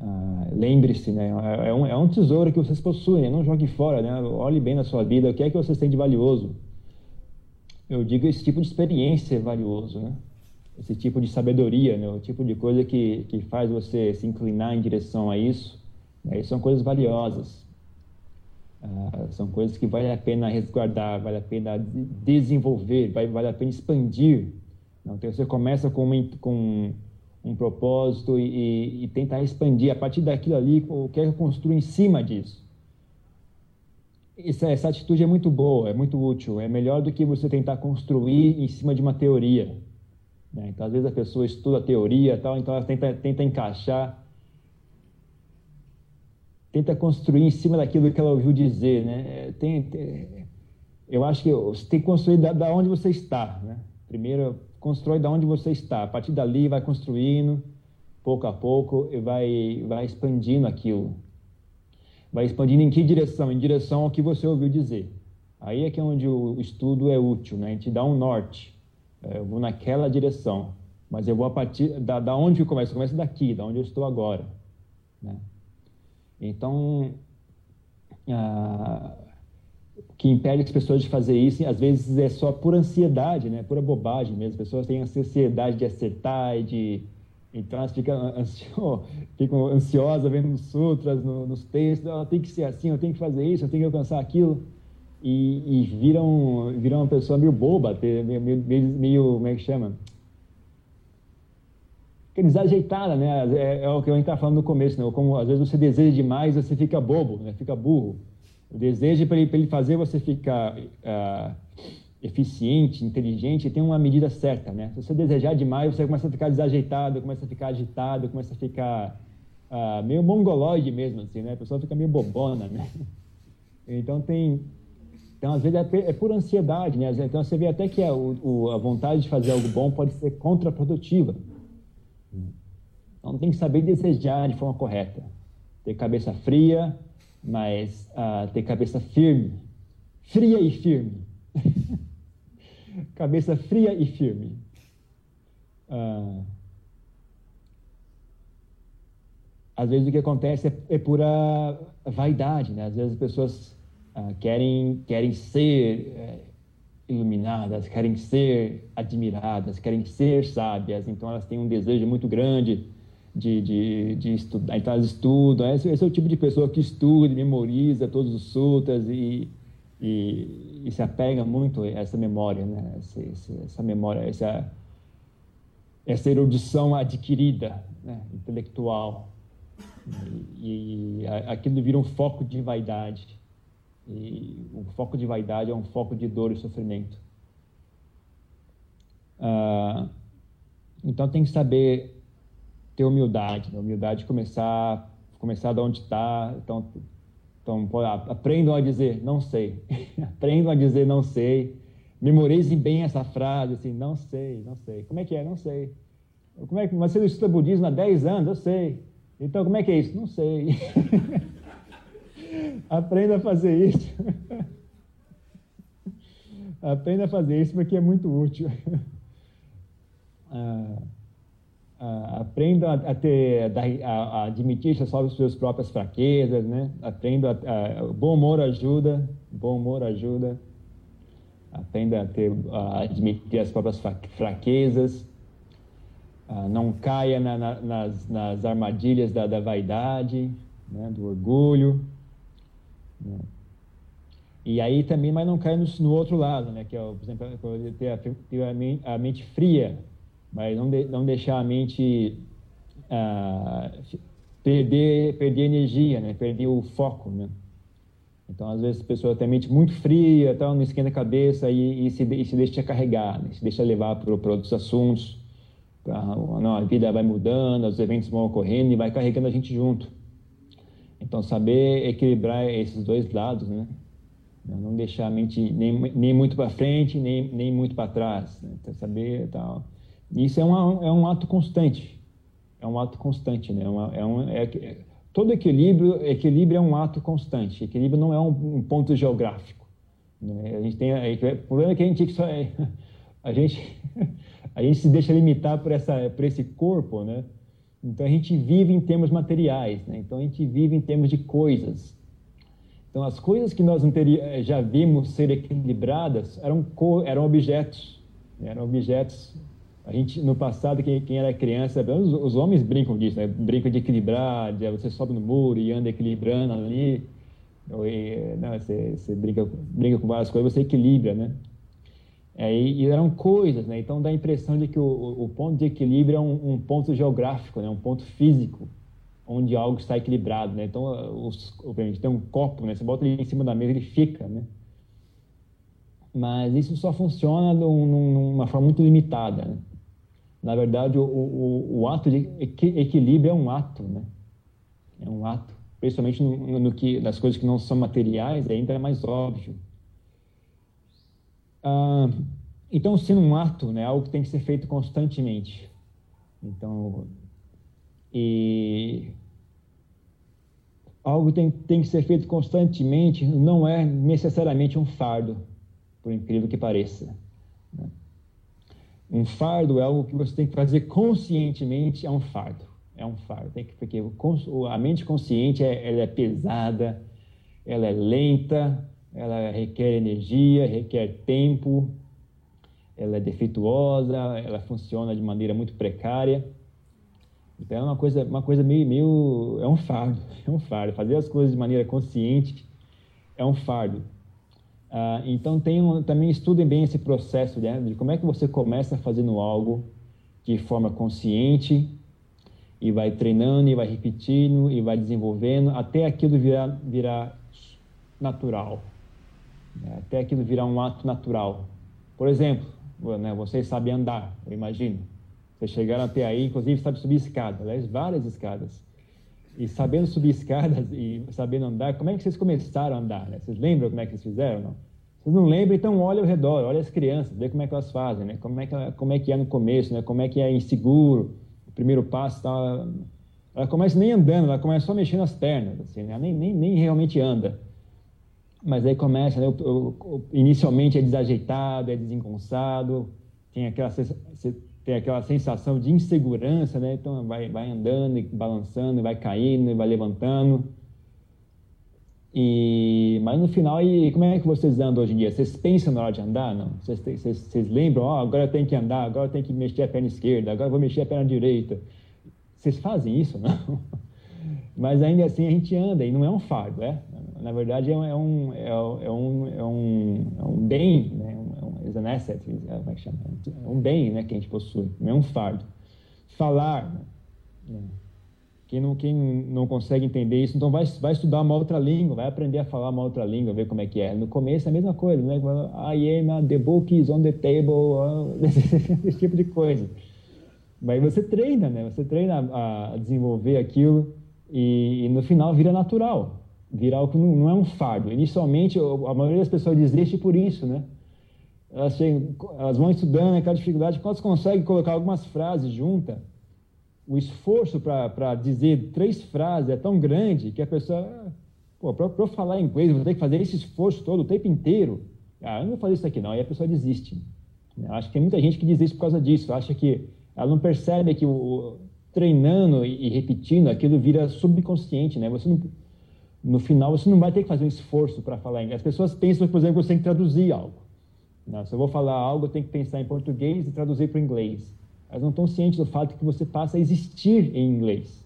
Ah, Lembre-se, né? É, é um, é um tesouro que vocês possuem, né? não jogue fora, né? Olhe bem na sua vida, o que é que vocês têm de valioso? Eu digo esse tipo de experiência é valioso, né? Esse tipo de sabedoria, né? O tipo de coisa que, que faz você se inclinar em direção a isso, né? são coisas valiosas. Ah, são coisas que vale a pena resguardar, vale a pena desenvolver, vale, vale a pena expandir. Então você começa com, uma, com um propósito e, e, e, tentar expandir. A partir daquilo ali, o que é construo em cima disso? Essa, essa atitude é muito boa, é muito útil. É melhor do que você tentar construir em cima de uma teoria. Né? Então, às vezes a pessoa estuda teoria, tal, então ela tenta, tenta encaixar tenta construir em cima daquilo que ela ouviu dizer, né? Tem, tem, eu acho que você tem que construir da, da, onde você está, né? Primeiro, constrói da onde você está. A partir dali, vai construindo, pouco a pouco, e vai, vai expandindo aquilo. Vai expandindo em que direção? Em direção ao que você ouviu dizer. Aí é que é onde o estudo é útil, né? Gente dá um norte. É, eu vou naquela direção, mas eu vou a partir da, da onde eu começo? Eu começo daqui, da onde eu estou agora, né? Então, ah, o que impede as pessoas de fazer isso, às vezes, é só por ansiedade, né? Pura bobagem mesmo. As pessoas têm ansiedade de acertar e de... Então, elas ficam, ansio, ficam ansiosas vendo nos sutras, no, nos textos. Oh, tem que ser assim, eu tenho que fazer isso, eu tenho que alcançar aquilo. E, e viram, uma pessoa meio boba, meio, meio, meio, como é que chama? que desajeitada, né? É, é, o que a gente estava falando no começo, né? Como às vezes você deseja demais, você fica bobo, né? Fica burro. O desejo para ele, ele, fazer você ficar uh, eficiente, inteligente, tem uma medida certa, né? Se você desejar demais, você começa a ficar desajeitado, começa a ficar agitado, começa a ficar uh, meio mongoloide mesmo, assim, né? A pessoa fica meio bobona, né? Então tem então, às vezes, é, é por ansiedade, né? Então, você vê até que a, o, a vontade de fazer algo bom pode ser contraprodutiva. Então tem que saber desejar de forma correta. Ter cabeça fria, mas uh, ter cabeça firme. Fria e firme. cabeça fria e firme. Uh, às vezes o que acontece é, é pura vaidade, né? Às vezes as pessoas uh, querem, querem ser eh, iluminadas, querem ser admiradas, querem ser sábias, então elas têm um desejo muito grande de, de, de estudar, então elas estudam, esse, esse, é o tipo de pessoa que estuda, memoriza todos os sutras e, e, e se apega muito a essa memória, né? essa, essa memória, essa, essa erudição adquirida, né? intelectual. E, e aquilo vira um foco de vaidade. E o foco de vaidade é um foco de dor e sofrimento. Ah, então tem que saber ter humildade, né? humildade começar começar de onde está. Então, então aprendam a dizer não sei, aprendam a dizer não sei, memorizem bem essa frase assim, não sei, não sei. Como é que é? Não sei. Como é que você estuda budismo há 10 anos? Eu sei. Então como é que é isso? Não sei. Aprenda a fazer isso. Aprenda a fazer isso porque é muito útil. Ah, ah, aprenda a, ter, a, a admitir as suas próprias fraquezas, né? Aprenda a, a, bom humor ajuda, bom humor ajuda. Aprenda a, ter, a admitir as próprias fraquezas. ah, não caia na, na, nas, nas, armadilhas da, da vaidade, né, do orgulho. Né. E aí também, mas não caia no, no, outro lado, né, que é, por exemplo, ter a, ter a, mente, fria, mas não, de, não deixar a mente ah, perder, perder energia, né, perder o foco, né. Então, às vezes, a pessoa tem a mente muito fria, tal, não esquenta a cabeça e, e, se, e se deixa carregar, né? se deixa levar para outros assuntos. Não, a vida vai mudando, os eventos vão ocorrendo e vai carregando a gente junto. Então, saber equilibrar esses dois lados, né? Não deixar a mente nem, nem muito para frente, nem, nem muito para trás. Né? Então, saber tal. Isso é, uma, é um ato constante. É um ato constante, né? É, uma, é, um, é, todo equilíbrio, equilíbrio é um ato constante. Equilíbrio não é um, um ponto geográfico. Né? A gente tem, o problema é que a gente só, a gente a gente se deixa limitar por essa por esse corpo, né? Então a gente vive em termos materiais, né? Então a gente vive em termos de coisas. Então as coisas que nós eh, já vimos ser equilibradas eram eram objetos, né? eram objetos a gente, no passado, quem, quem era criança, os, os, homens brincam disso, né? Brincam de equilibrar, de, você sobe no muro e anda equilibrando ali. Ou, e, não, você, você brinca, brinca com várias coisas, você equilibra, né? É, e, eram coisas, né? Então dá a impressão de que o, o ponto de equilíbrio é um, um, ponto geográfico, né? Um ponto físico, onde algo está equilibrado, né? Então, os, obviamente, tem um copo, né? Você bota ele em cima da mesa, ele fica, né? Mas isso só funciona numa forma muito limitada, né? Na verdade, o, o, o ato de equilíbrio é um ato, né? É um ato. Principalmente no, no que, nas coisas que não são materiais, ainda é mais óbvio. Ah, então, sendo um ato, né, algo que tem que ser feito constantemente. Então, e algo tem, tem que ser feito constantemente não é necessariamente um fardo, por incrível que pareça. Né? Um fardo é algo que você tem que fazer conscientemente, é um fardo. É um fardo. Tem que, porque a mente consciente é, ela é pesada, ela é lenta, ela requer energia, requer tempo, ela é defeituosa, ela funciona de maneira muito precária. Então é uma coisa, uma coisa meio, meio, é um fardo, é um fardo. Fazer as coisas de maneira consciente é um fardo. Ah, então um, também estudem bem esse processo né, de como é que você começa fazendo algo de forma consciente e vai treinando e vai repetindo e vai desenvolvendo até aquilo virar, virar natural, né, até aquilo virar um ato natural. Por exemplo, né, vocês sabem andar, eu imagino. Vocês chegaram até aí, inclusive sabe subir escadas, aliás, várias escadas. E sabendo subir escadas e sabendo andar, como é que vocês começaram a andar? Né? Vocês lembram como é que vocês fizeram? Não? Vocês não lembram, então olha ao redor, olha as crianças, vê como é que elas fazem, né? Como é que, como é, que é no começo, né? Como é que é inseguro, o primeiro passo, tá, ela começa nem andando, ela começa só mexendo as pernas, assim, né? ela nem, nem, nem realmente anda. Mas aí começa, né? Inicialmente é desajeitado, é desengonçado, tem aquela tem aquela sensação de insegurança, né? Então vai, vai andando e balançando, vai caindo, vai levantando. E, mas no final, e como é que vocês andam hoje em dia? Vocês pensam na hora de andar? Não? Vocês, vocês, vocês lembram? Oh, agora eu tenho que andar, agora eu tenho que mexer a perna esquerda, agora eu vou mexer a perna direita. Vocês fazem isso, não? Mas ainda assim a gente anda e não é um fardo, é? Na verdade é um, é um, é um, é um, é um bem, né? asset, é, como é que chama? É um bem né, que a gente possui, não é um fardo. Falar, né? quem, não, quem não consegue entender isso, então vai, vai estudar uma outra língua, vai aprender a falar uma outra língua, ver como é que é. No começo é a mesma coisa, né? I am, the book is on the table, esse tipo de coisa. Mas você treina, né? Você treina a desenvolver aquilo e, e, no final vira natural. Vira algo que não, não é um fardo. Inicialmente, a maioria das pessoas desiste por isso, né? elas, chegam, elas vão estudando aquela dificuldade, quando elas conseguem colocar algumas frases juntas, o esforço para dizer três frases é tão grande que a pessoa, pô, para eu falar inglês, eu vou ter que fazer esse esforço todo o tempo inteiro. Ah, eu não vou fazer isso aqui não, aí a pessoa desiste. Acho que tem muita gente que desiste por causa disso, acha que ela não percebe que o, treinando e repetindo, aquilo vira subconsciente, né? Você não, no final, você não vai ter que fazer um esforço para falar inglês. As pessoas pensam, por exemplo, que você tem que traduzir algo. Não, se eu vou falar algo, eu tenho que pensar em português e traduzir para o inglês. elas não estão cientes do fato que você passa a existir em inglês.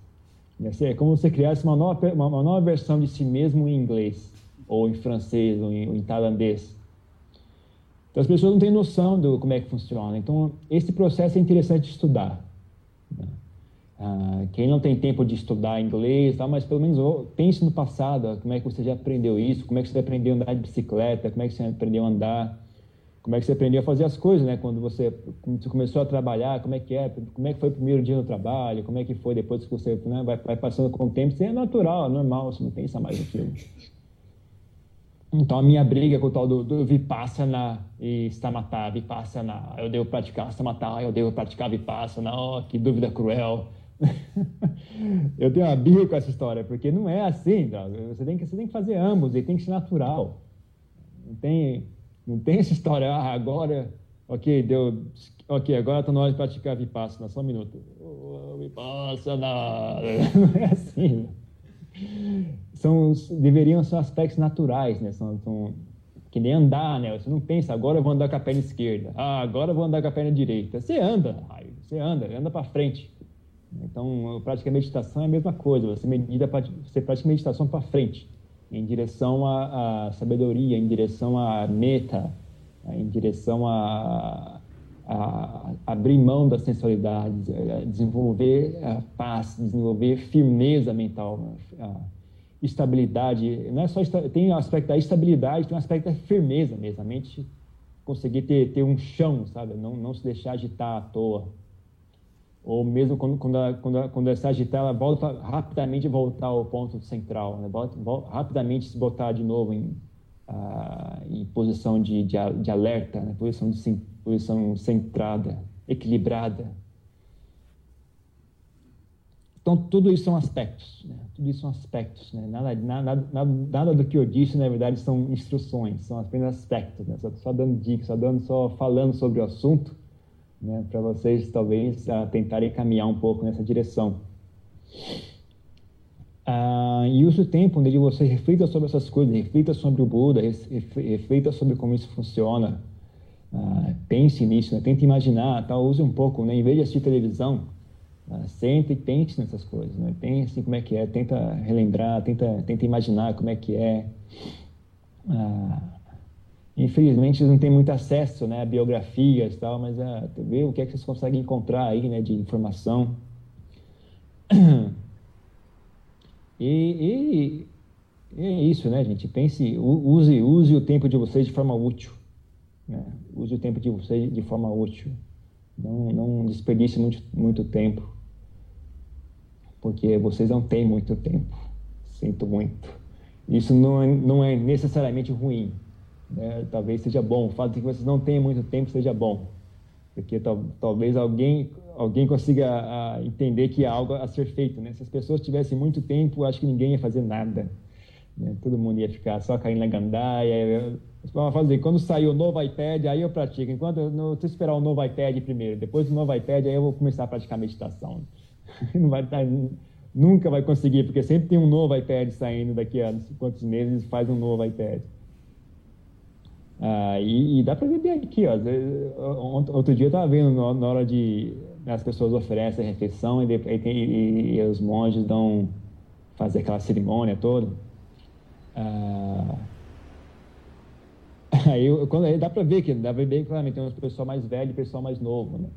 É como se você criasse uma nova, uma, uma nova versão de si mesmo em inglês, ou em francês, ou em, ou em tailandês. Então as pessoas não têm noção do como é que funciona. Então esse processo é interessante estudar. Né? Ah, quem não tem tempo de estudar inglês, tá, mas pelo menos pense no passado, como é que você já aprendeu isso, como é que você aprendeu a andar de bicicleta, como é que você aprendeu a andar, como é que você aprendeu a fazer as coisas, né? Quando você, quando você começou a trabalhar, como é que é, como é que foi o primeiro dia no trabalho, como é que foi depois que você né, vai, vai passando com o tempo, isso é natural, é normal, você não pensa mais naquilo. Então, a minha briga com o tal do, do Vipassana e Samatha, Vipassana, eu devo praticar Samatha, eu devo praticar Vipassana, oh, que dúvida cruel. eu tenho uma briga com essa história, porque não é assim, você tem, que, você tem que fazer ambos, e tem que ser natural. Não tem, não tem essa história, ah, agora, ok, deu, ok, agora está na hora de praticar Vipassana, só um minuto. Vipassana, não é assim são, deveriam ser aspectos naturais, né? São, são, que nem andar, né? Você não pensa, agora eu vou andar com a perna esquerda, ah, agora eu vou andar com a perna direita. Você anda, você anda, anda para frente. Então, prática meditação é a mesma coisa, você, medita, você pratica meditação para frente, em direção à, à, sabedoria, em direção à meta, em direção a, a, abrir mão da sensualidade, desenvolver a paz, desenvolver firmeza mental, estabilidade. Não é só tem o aspecto da estabilidade, tem um aspecto da firmeza mesmo, a mente conseguir ter, ter um chão, sabe? Não, não se deixar agitar à toa. Ou mesmo quando, quando, ela, quando, ela, quando ela se agitar, ela volta rapidamente voltar ao ponto central, né? volta, volta, rapidamente se botar de novo em, uh, em posição de, de, de alerta, né? posição, de, posição centrada, equilibrada. Então, tudo isso são aspectos, né? tudo isso são aspectos. Né? Nada, nada, nada, nada, do que eu disse, na verdade, são instruções, são apenas aspectos. Né? Só, só dando dicas, só, dando, só falando sobre o assunto, né? para vocês, talvez, uh, tentarem caminhar um pouco nessa direção. Uh, e use o tempo onde você reflita sobre essas coisas, reflita sobre o Buda, reflita sobre como isso funciona. Uh, pense nisso, né? tente imaginar, tá? use um pouco, né? em vez de assistir televisão, ah, senta e pense nessas coisas, né? pense como é que é, tenta relembrar, tenta, tenta imaginar como é que é. Ah, infelizmente não tem muito acesso né, a biografias e tal, mas ah, vê o que é que vocês conseguem encontrar aí né, de informação. E, e, e, é isso, né, gente? Pense, use, use o tempo de vocês de forma útil. Né? Use o tempo de vocês de forma útil. Não, não desperdice muito, muito tempo porque vocês não têm muito tempo. Sinto muito. Isso não é, não é necessariamente ruim. Né? Talvez seja bom. O fato de que vocês não tenham muito tempo seja bom. Porque tal, talvez alguém, alguém consiga a, entender que há algo a ser feito. Né? Se as pessoas tivessem muito tempo, acho que ninguém ia fazer nada. Né? Todo mundo ia ficar só caindo na gandaia. Vamos fazer, quando sair o novo iPad, aí eu pratico. Enquanto eu, eu esperar o novo iPad primeiro, depois do novo iPad, aí eu vou começar a praticar meditação. não vai estar, nunca vai conseguir, porque sempre tem um novo iPad saindo daqui a quantos meses faz um novo iPad. Ah, e, e, dá para ver bem aqui, ó. Outro dia eu estava vendo na hora de as pessoas oferecem a refeição e, e, e, os monges dão fazer aquela cerimônia toda. Ah, aí quando, dá para ver que dá para ver claramente tem um pessoal mais velho e pessoal mais novo, né?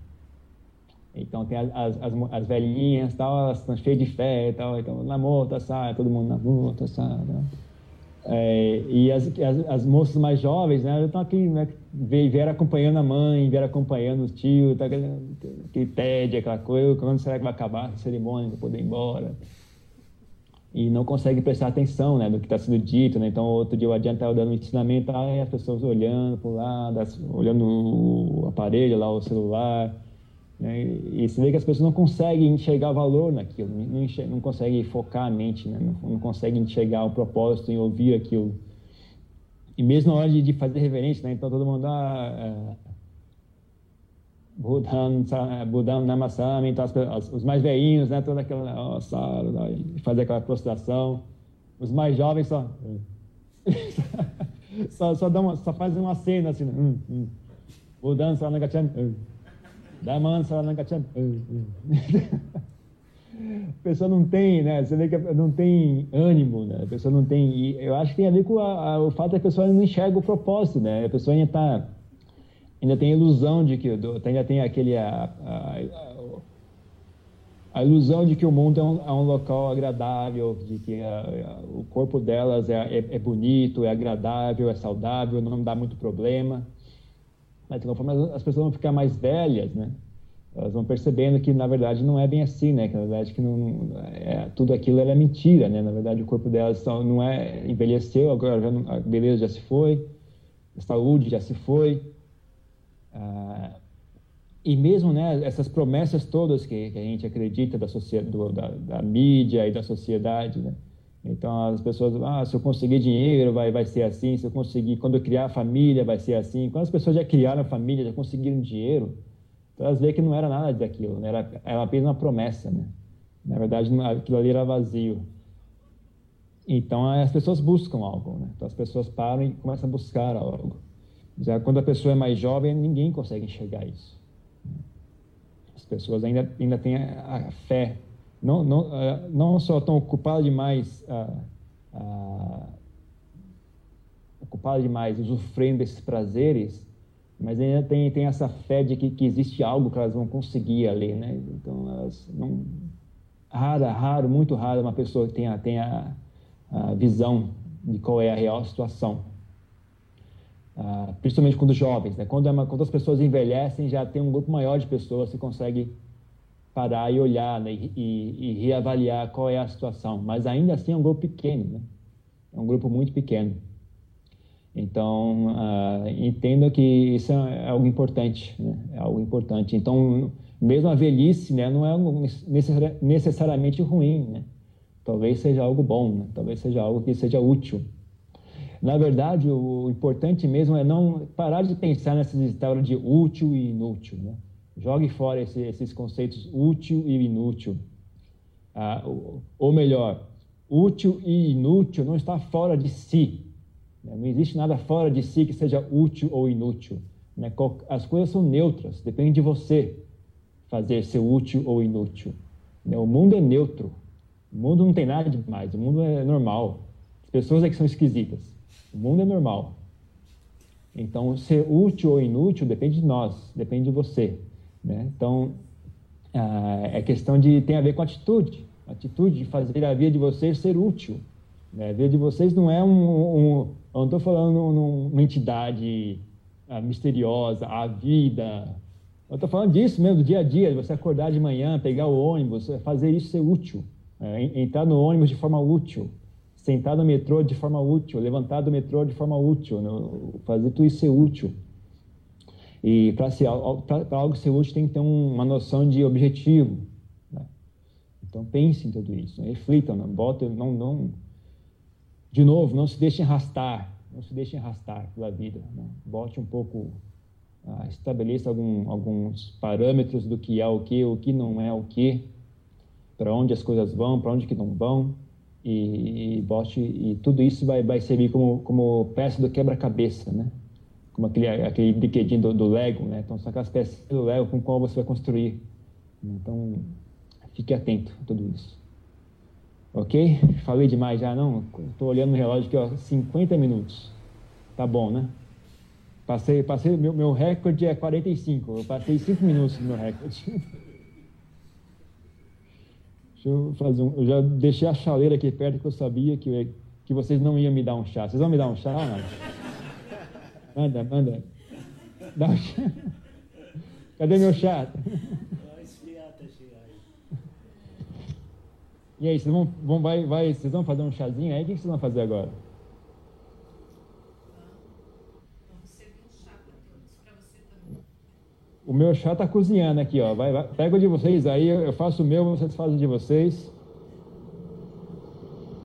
Então tem as, as, as velhinhas, tal, elas estão cheias de fé e tal, então na morta, sai, todo mundo na morta, sai. Né? É, e as, as, as, moças mais jovens, né, estão aqui, né, vieram acompanhando a mãe, vieram acompanhando o tio, tá, aquele tédio, aquela coisa, quando será que vai acabar a cerimônia para poder ir embora? E não consegue prestar atenção né, no que está sendo dito, né? Então, outro dia o adiante estava dando um ensinamento, aí as pessoas olhando para o lado, olhando o aparelho lá, o celular, né? E você vê que as pessoas não conseguem enxergar valor naquilo, não, enxerga, não conseguem focar a mente, né? não, não, conseguem enxergar o propósito em ouvir aquilo. E mesmo na hora de, de fazer reverência, né? então todo mundo ah, é, Budham Namasam, então as, os mais velhinhos, né? toda aquela, oh, fazer aquela prostração. Os mais jovens só. só, só, uma, só uma cena assim, né? hum, hum. Hum. Saranangacham. a pessoa não tem, né? Você vê que não tem ânimo, né? A pessoa não tem. E eu acho que tem a ver com a, a, o fato da pessoa não enxerga o propósito, né? A pessoa ainda está ainda tem a ilusão de que ainda tem aquele a, a, a ilusão de que o mundo é um, é um local agradável, de que o corpo delas é, é, é, bonito, é agradável, é saudável, não dá muito problema. Mas conforme as pessoas vão ficar mais velhas, né? elas vão percebendo que na verdade não é bem assim, né? Que na verdade que não, é, tudo aquilo é mentira, né? Na verdade o corpo delas só, não é envelheceu, agora já não, a beleza já se foi, a saúde já se foi. Ah, e mesmo né, essas promessas todas que, que a gente acredita da, da, da, mídia e da sociedade, né? Então as pessoas, ah, se eu conseguir dinheiro vai, vai ser assim, se eu conseguir, quando eu criar a família vai ser assim. Quando as pessoas já criaram a família, já conseguiram dinheiro, então elas veem que não era nada daquilo, né? era, era apenas uma promessa, né? Na verdade, aquilo ali era vazio. Então as pessoas buscam algo, né? Então as pessoas param e começam a buscar algo. Já quando a pessoa é mais jovem, ninguém consegue enxergar isso. As pessoas ainda, ainda têm a, a fé. Não, não, uh, não só estão ocupadas demais, uh, uh, ocupadas demais usufruindo desses prazeres, mas ainda tem, tem essa fé de que, que existe algo que elas vão conseguir ali, né? Então, elas não... Raro, raro, muito raro uma pessoa que tenha, tenha a visão de qual é a real situação. Ah, principalmente quando jovens, né? Quando, é uma, quando as pessoas envelhecem, já tem um grupo maior de pessoas que consegue parar e olhar né? e, e, reavaliar qual é a situação. Mas ainda assim é um grupo pequeno, né? É um grupo muito pequeno. Então, uh, entenda que isso é algo importante, né? é algo importante. Então, mesmo a velhice né, não é necessariamente ruim, né? Talvez seja algo bom, né? talvez seja algo que seja útil. Na verdade, o importante mesmo é não parar de pensar nessas histórias de útil e inútil. Né? Jogue fora esse, esses conceitos útil e inútil. Ah, ou melhor, útil e inútil não está fora de si, né? Não existe nada fora de si que seja útil ou inútil. Né? As coisas são neutras, depende de você fazer ser útil ou inútil. Né? O mundo é neutro. O mundo não tem nada demais, o mundo é normal. As pessoas é que são esquisitas. O mundo é normal. Então, ser útil ou inútil depende de nós, depende de você. Né? Então, ah, é questão de tem a ver com atitude, atitude de fazer a vida de vocês ser útil. Né? A vida de vocês não é um, um, eu não estou falando numa entidade ah, misteriosa, a vida. Eu estou falando disso mesmo, do dia a dia, você acordar de manhã, pegar o ônibus, fazer isso ser útil. É, entrar no ônibus de forma útil, sentar no metrô de forma útil, levantar do metrô de forma útil, né? fazer tudo isso ser útil. E para algo ser útil tem que ter uma noção de objetivo. Né? Então pense em tudo isso, reflitam, não, bota, não, não de novo, não se deixe arrastar, não se deixe arrastar pela vida. Né? Bote um pouco, ah, estabeleça algum, alguns parâmetros do que é o que, o que não é o que, para onde as coisas vão, para onde que não vão, e, e bote e tudo isso vai, vai servir como, como peça do quebra-cabeça, né? Como aquele, aquele brinquedinho do, do, Lego, né? Então, são aquelas peças do Lego com qual você vai construir. Então, fique atento a tudo isso. Ok? Falei demais já, não? Estou olhando no relógio aqui, ó, 50 minutos. Tá bom, né? Passei, passei meu, meu recorde é 45. Eu passei 5 minutos no meu recorde. Deixa eu fazer um. Eu já deixei a chaleira aqui perto que eu sabia que, que vocês não iam me dar um chá. Vocês vão me dar um chá, não? Manda, manda. Dá um chá. Cadê meu chá? E aí, vocês vão, vão, vai, vai, vocês vão fazer um chazinho aí? O que vocês vão fazer agora? O meu chá está cozinhando aqui, ó. Vai, vai, pega o de vocês aí, eu faço o meu, vocês fazem o de vocês.